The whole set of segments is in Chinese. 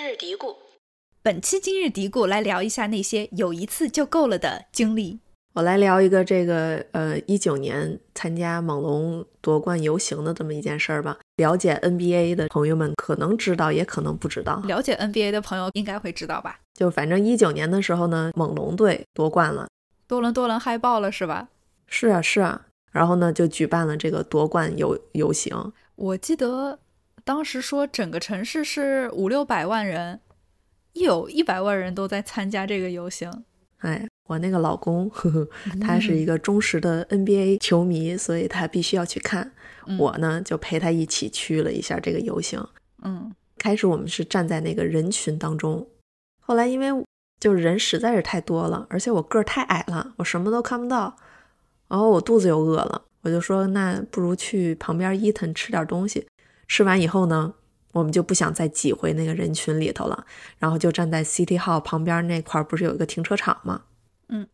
今日嘀咕。本期今日嘀咕来聊一下那些有一次就够了的经历。我来聊一个这个呃，一九年参加猛龙夺冠游行的这么一件事儿吧。了解 NBA 的朋友们可能知道，也可能不知道。了解 NBA 的朋友应该会知道吧？就反正一九年的时候呢，猛龙队夺冠了，多伦多人嗨爆了是吧？是啊，是啊。然后呢，就举办了这个夺冠游游行。我记得当时说整个城市是五六百万人，有一百万人都在参加这个游行。哎。我那个老公，呵呵，他是一个忠实的 NBA 球迷，所以他必须要去看。我呢，就陪他一起去了一下这个游行。嗯，开始我们是站在那个人群当中，后来因为就是人实在是太多了，而且我个儿太矮了，我什么都看不到。然后我肚子又饿了，我就说那不如去旁边伊藤吃点东西。吃完以后呢，我们就不想再挤回那个人群里头了，然后就站在 City Hall 旁边那块儿，不是有一个停车场吗？嗯，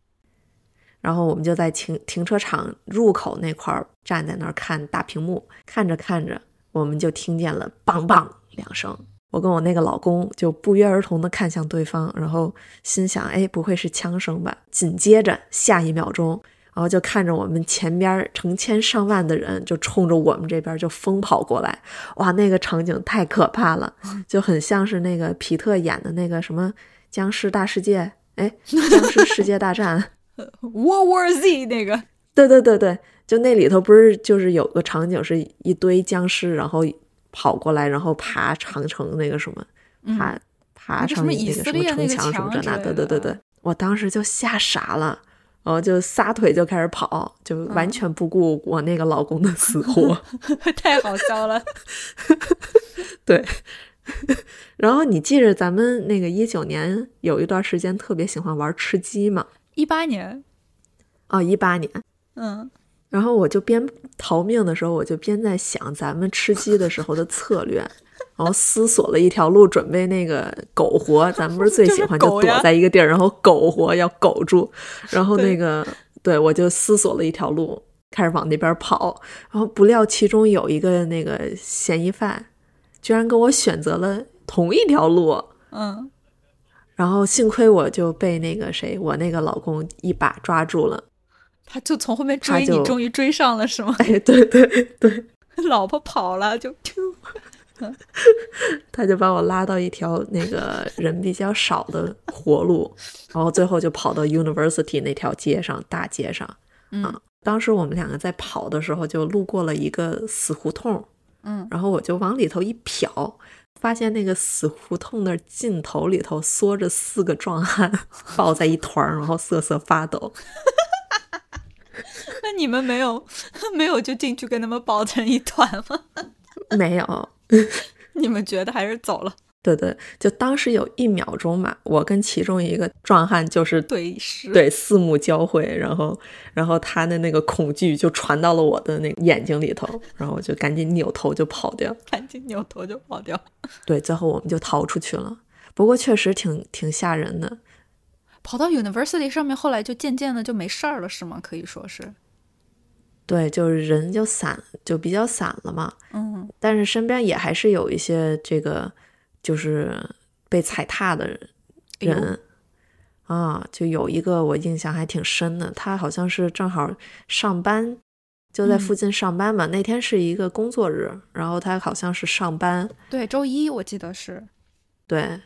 然后我们就在停停车场入口那块儿站在那儿看大屏幕，看着看着，我们就听见了“梆梆”两声。我跟我那个老公就不约而同的看向对方，然后心想：哎，不会是枪声吧？紧接着下一秒钟，然后就看着我们前边成千上万的人就冲着我们这边就疯跑过来，哇，那个场景太可怕了，就很像是那个皮特演的那个什么《僵尸大世界》。哎，僵尸世界大战，World War Z 那个，对对对对，就那里头不是就是有个场景是一堆僵尸，然后跑过来，然后爬长城那个什么，爬爬上那个什么城墙什么这那，对对对对，我当时就吓傻了，然后就撒腿就开始跑，就完全不顾我那个老公的死活，太好笑了，对。然后你记着，咱们那个一九年有一段时间特别喜欢玩吃鸡嘛？一八年，哦，一八年，嗯。然后我就边逃命的时候，我就边在想咱们吃鸡的时候的策略，然后思索了一条路，准备那个苟活。咱们不是最喜欢就躲在一个地儿，然后苟活要苟住。然后那个，对我就思索了一条路，开始往那边跑。然后不料其中有一个那个嫌疑犯。居然跟我选择了同一条路，嗯，然后幸亏我就被那个谁，我那个老公一把抓住了，他就从后面追你，终于追上了是吗？哎，对对对，老婆跑了就，他就把我拉到一条那个人比较少的活路，然后最后就跑到 University 那条街上大街上，嗯，当时我们两个在跑的时候就路过了一个死胡同。嗯，然后我就往里头一瞟，发现那个死胡同的尽头里头缩着四个壮汉，抱在一团，然后瑟瑟发抖。那你们没有 没有就进去跟他们抱成一团吗？没有，你们觉得还是走了。对对，就当时有一秒钟嘛，我跟其中一个壮汉就是对视，对四目交汇，然后，然后他的那个恐惧就传到了我的那个眼睛里头，然后我就赶紧扭头就跑掉，赶紧扭头就跑掉。对，最后我们就逃出去了。不过确实挺挺吓人的。跑到 University 上面，后来就渐渐的就没事儿了，是吗？可以说是。对，就是人就散，就比较散了嘛。嗯，但是身边也还是有一些这个。就是被踩踏的人啊，就有一个我印象还挺深的，他好像是正好上班，就在附近上班嘛。那天是一个工作日，然后他好像是上班，对，周一我记得是，对，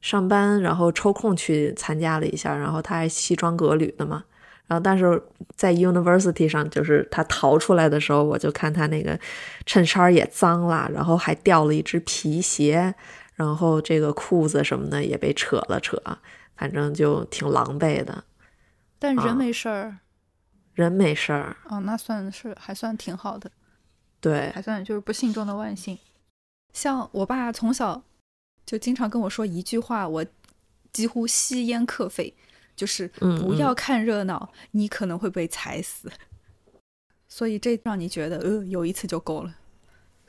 上班，然后抽空去参加了一下，然后他还西装革履的嘛。然后但是在 University 上，就是他逃出来的时候，我就看他那个衬衫也脏了，然后还掉了一只皮鞋。然后这个裤子什么的也被扯了扯，反正就挺狼狈的。但人没事儿，人没事儿。哦，那算是还算挺好的。对，还算就是不幸中的万幸。像我爸从小就经常跟我说一句话，我几乎吸烟克肺，就是不要看热闹，你可能会被踩死。所以这让你觉得，呃，有一次就够了，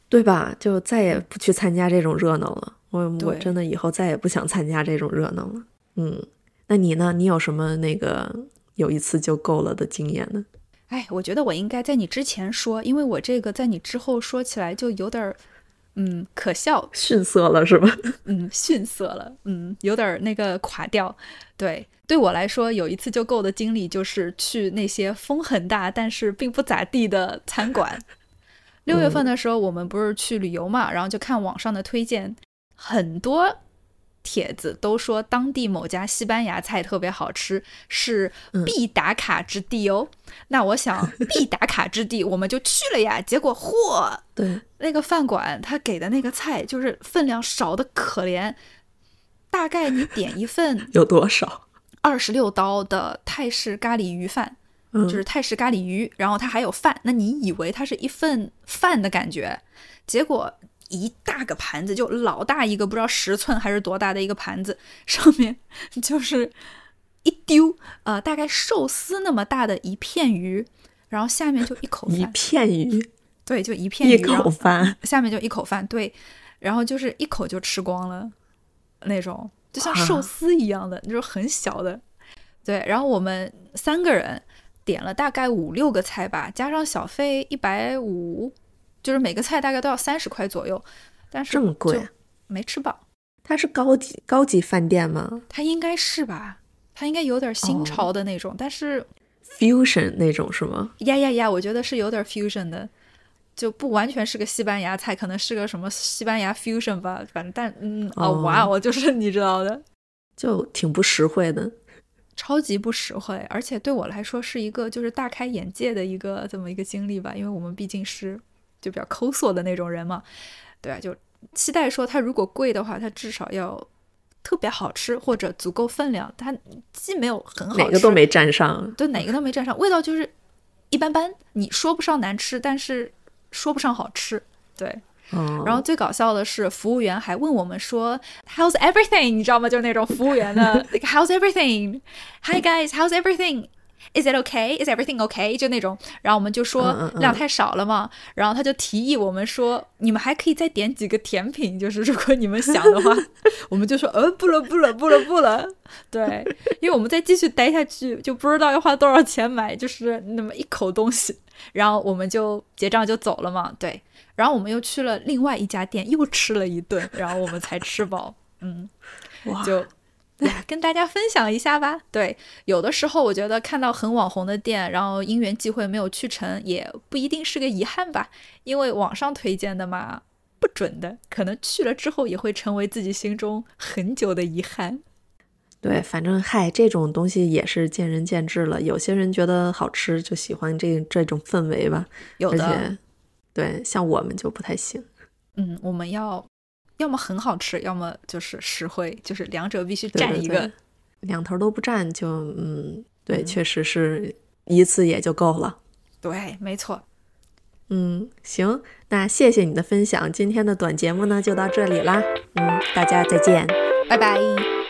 对吧？就再也不去参加这种热闹了。我我真的以后再也不想参加这种热闹了。嗯，那你呢？你有什么那个有一次就够了的经验呢？哎，我觉得我应该在你之前说，因为我这个在你之后说起来就有点嗯，可笑，逊色了是吧？嗯，逊色了，嗯，有点那个垮掉。对，对我来说，有一次就够的经历就是去那些风很大但是并不咋地的餐馆。六月份的时候，我们不是去旅游嘛，然后就看网上的推荐，很多。帖子都说当地某家西班牙菜特别好吃，是必打卡之地哦。那我想 必打卡之地，我们就去了呀。结果嚯，对，那个饭馆他给的那个菜就是分量少的可怜，大概你点一份 有多少？二十六刀的泰式咖喱鱼饭，就是泰式咖喱鱼，然后它还有饭。那你以为它是一份饭的感觉，结果。一大个盘子，就老大一个，不知道十寸还是多大的一个盘子，上面就是一丢，呃，大概寿司那么大的一片鱼，然后下面就一口饭，一片鱼，对，就一片鱼，一口饭，下面就一口饭，对，然后就是一口就吃光了，那种就像寿司一样的，就是很小的，对，然后我们三个人点了大概五六个菜吧，加上小费一百五。就是每个菜大概都要三十块左右，但是这么贵，没吃饱。它是高级高级饭店吗？它应该是吧，它应该有点新潮的那种，但是 fusion 那种是吗？呀呀呀，我觉得是有点 fusion 的，就不完全是个西班牙菜，可能是个什么西班牙 fusion 吧。反正但嗯哦哇，我就是你知道的，就挺不实惠的，超级不实惠，而且对我来说是一个就是大开眼界的一个这么一个经历吧，因为我们毕竟是。就比较抠索的那种人嘛，对啊，就期待说它如果贵的话，它至少要特别好吃或者足够分量。它既没有很好，哪个都没沾上，对，哪个都没沾上，味道就是一般般。你说不上难吃，但是说不上好吃，对。然后最搞笑的是，服务员还问我们说：“How's everything？” 你知道吗？就是那种服务员的，“How's everything？”“Hi guys，How's everything？” Is it okay? Is everything okay? 就那种，然后我们就说量太少了嘛，然后他就提议我们说，你们还可以再点几个甜品，就是如果你们想的话，我们就说，呃，不了不了不了不了，对，因为我们再继续待下去就不知道要花多少钱买，就是那么一口东西，然后我们就结账就走了嘛，对，然后我们又去了另外一家店，又吃了一顿，然后我们才吃饱，嗯，就。跟大家分享一下吧。对，有的时候我觉得看到很网红的店，然后因缘际会没有去成，也不一定是个遗憾吧。因为网上推荐的嘛，不准的，可能去了之后也会成为自己心中很久的遗憾。对，反正嗨，这种东西也是见仁见智了。有些人觉得好吃，就喜欢这这种氛围吧。有的，对，像我们就不太行。嗯，我们要。要么很好吃，要么就是实惠，就是两者必须占一个，两头都不占就嗯，对，确实是一次也就够了。对，没错。嗯，行，那谢谢你的分享，今天的短节目呢就到这里啦。嗯，大家再见，拜拜。